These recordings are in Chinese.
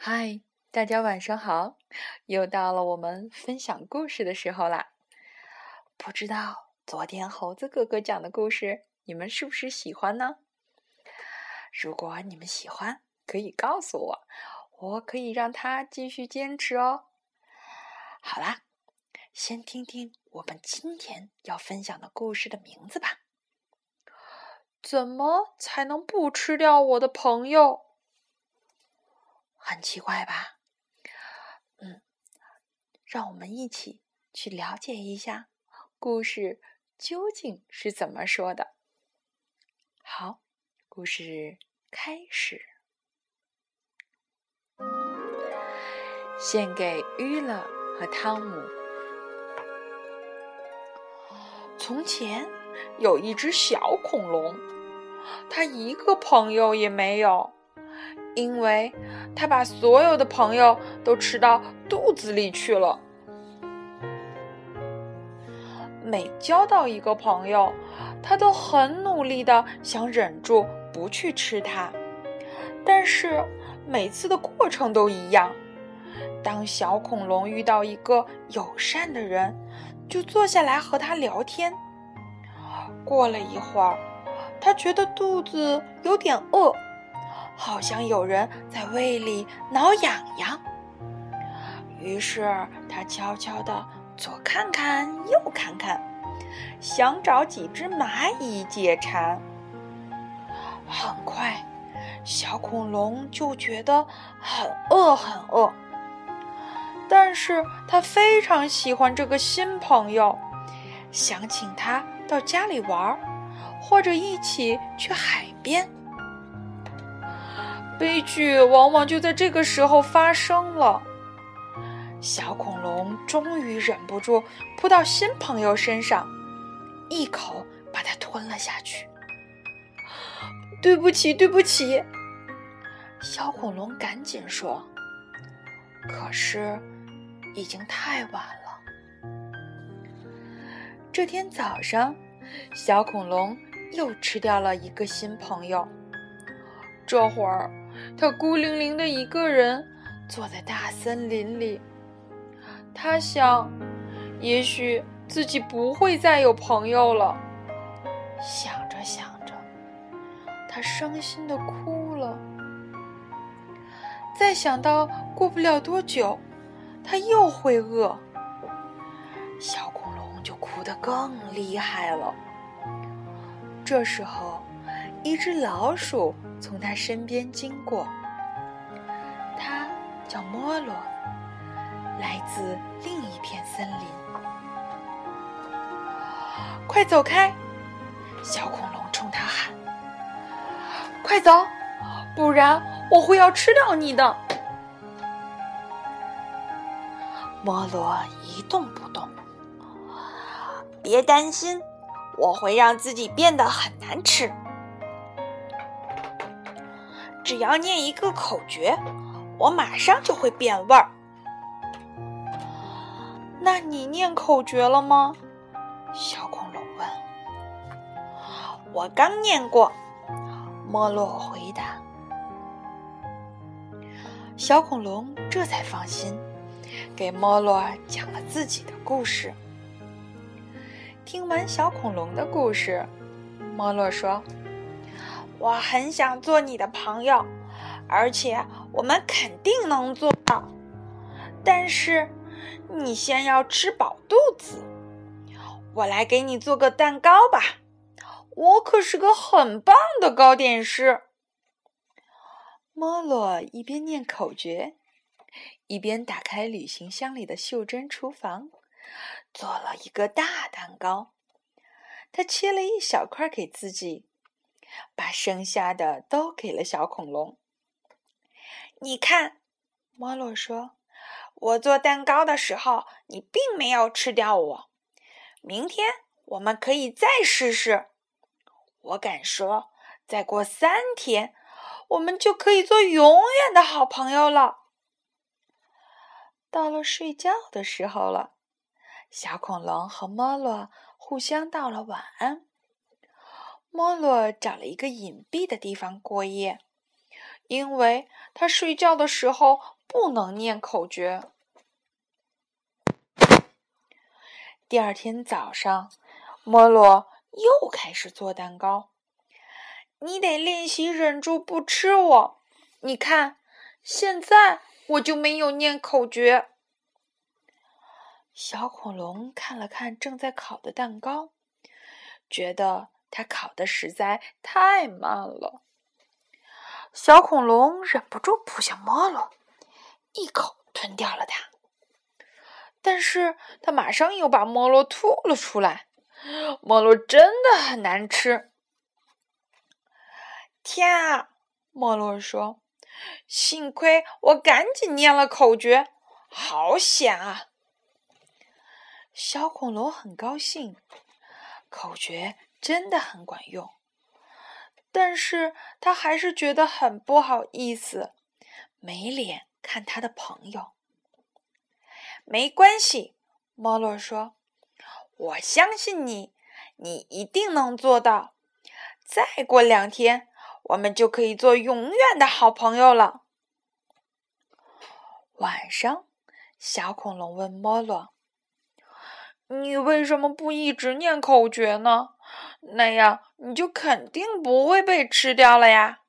嗨，大家晚上好！又到了我们分享故事的时候啦。不知道昨天猴子哥哥讲的故事，你们是不是喜欢呢？如果你们喜欢，可以告诉我，我可以让他继续坚持哦。好啦，先听听我们今天要分享的故事的名字吧。怎么才能不吃掉我的朋友？很奇怪吧？嗯，让我们一起去了解一下故事究竟是怎么说的。好，故事开始。献给娱乐和汤姆。从前有一只小恐龙，它一个朋友也没有。因为他把所有的朋友都吃到肚子里去了。每交到一个朋友，他都很努力的想忍住不去吃它，但是每次的过程都一样。当小恐龙遇到一个友善的人，就坐下来和他聊天。过了一会儿，他觉得肚子有点饿。好像有人在胃里挠痒痒，于是他悄悄地左看看右看看，想找几只蚂蚁解馋。很快，小恐龙就觉得很饿很饿，但是他非常喜欢这个新朋友，想请他到家里玩，或者一起去海边。悲剧往往就在这个时候发生了。小恐龙终于忍不住扑到新朋友身上，一口把它吞了下去。对不起，对不起，小恐龙赶紧说。可是，已经太晚了。这天早上，小恐龙又吃掉了一个新朋友。这会儿。他孤零零的一个人坐在大森林里，他想，也许自己不会再有朋友了。想着想着，他伤心的哭了。再想到过不了多久，他又会饿，小恐龙就哭得更厉害了。这时候，一只老鼠。从他身边经过，他叫摩罗，来自另一片森林。快走开！小恐龙冲他喊：“快走，不然我会要吃掉你的！”摩罗一动不动。别担心，我会让自己变得很难吃。只要念一个口诀，我马上就会变味儿。那你念口诀了吗？小恐龙问。我刚念过，莫洛回答。小恐龙这才放心，给莫洛讲了自己的故事。听完小恐龙的故事，莫洛说。我很想做你的朋友，而且我们肯定能做到。但是，你先要吃饱肚子。我来给你做个蛋糕吧，我可是个很棒的糕点师。莫洛一边念口诀，一边打开旅行箱里的袖珍厨房，做了一个大蛋糕。他切了一小块给自己。把剩下的都给了小恐龙。你看，莫洛说：“我做蛋糕的时候，你并没有吃掉我。明天我们可以再试试。我敢说，再过三天，我们就可以做永远的好朋友了。”到了睡觉的时候了，小恐龙和莫洛互相道了晚安。莫洛找了一个隐蔽的地方过夜，因为他睡觉的时候不能念口诀。第二天早上，莫洛又开始做蛋糕。你得练习忍住不吃我。你看，现在我就没有念口诀。小恐龙看了看正在烤的蛋糕，觉得它烤的实在太慢了。小恐龙忍不住扑向莫洛，一口吞掉了它。但是它马上又把莫洛吐了出来。莫洛真的很难吃。天啊！莫洛说：“幸亏我赶紧念了口诀，好险啊！”小恐龙很高兴，口诀真的很管用。但是他还是觉得很不好意思，没脸看他的朋友。没关系，莫洛说：“我相信你，你一定能做到。再过两天，我们就可以做永远的好朋友了。”晚上，小恐龙问莫洛：“你为什么不一直念口诀呢？那样你就肯定不会被吃掉了呀。”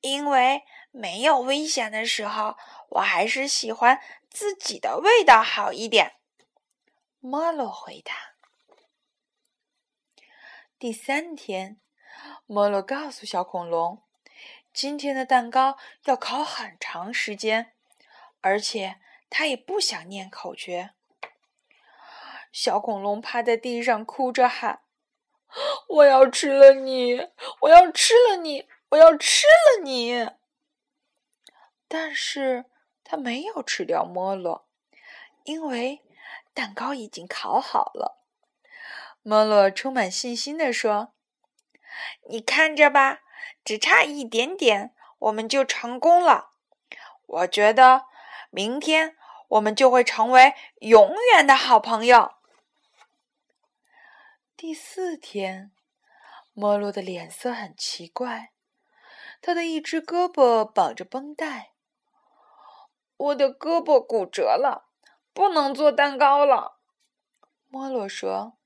因为没有危险的时候。我还是喜欢自己的味道好一点。莫洛回答。第三天，莫洛告诉小恐龙，今天的蛋糕要烤很长时间，而且他也不想念口诀。小恐龙趴在地上哭着喊：“我要吃了你！我要吃了你！我要吃了你！”但是。他没有吃掉莫洛，因为蛋糕已经烤好了。莫洛充满信心地说：“你看着吧，只差一点点，我们就成功了。我觉得明天我们就会成为永远的好朋友。”第四天，莫洛的脸色很奇怪，他的一只胳膊绑着绷带。我的胳膊骨折了，不能做蛋糕了。莫洛说：“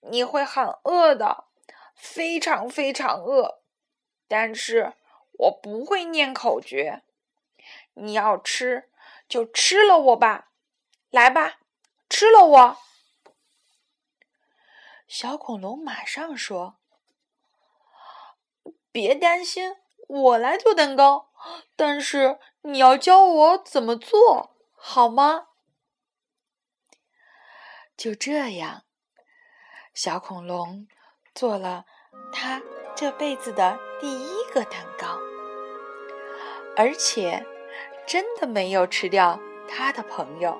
你会很饿的，非常非常饿。但是我不会念口诀。你要吃就吃了我吧，来吧，吃了我。”小恐龙马上说：“别担心，我来做蛋糕。”但是你要教我怎么做好吗？就这样，小恐龙做了他这辈子的第一个蛋糕，而且真的没有吃掉他的朋友。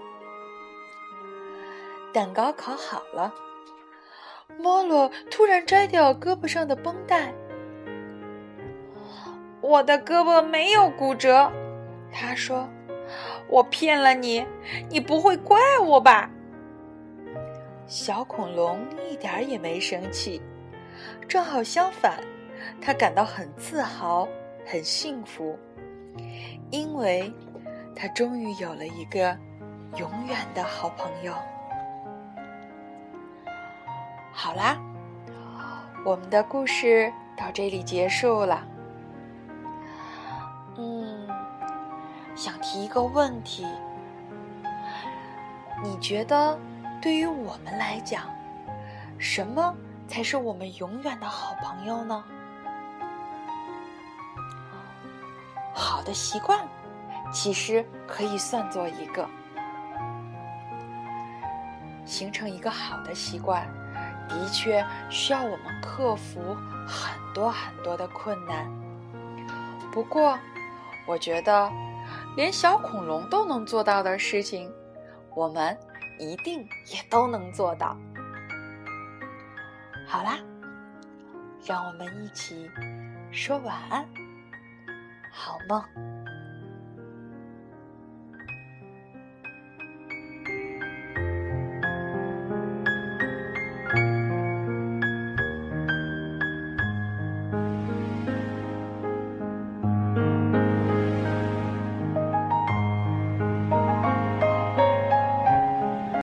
蛋糕烤好了，莫洛突然摘掉胳膊上的绷带。我的胳膊没有骨折，他说：“我骗了你，你不会怪我吧？”小恐龙一点也没生气，正好相反，他感到很自豪、很幸福，因为他终于有了一个永远的好朋友。好啦，我们的故事到这里结束了。嗯想提一个问题：你觉得对于我们来讲，什么才是我们永远的好朋友呢？好的习惯其实可以算作一个。形成一个好的习惯，的确需要我们克服很多很多的困难。不过，我觉得。连小恐龙都能做到的事情，我们一定也都能做到。好啦，让我们一起说晚安，好梦。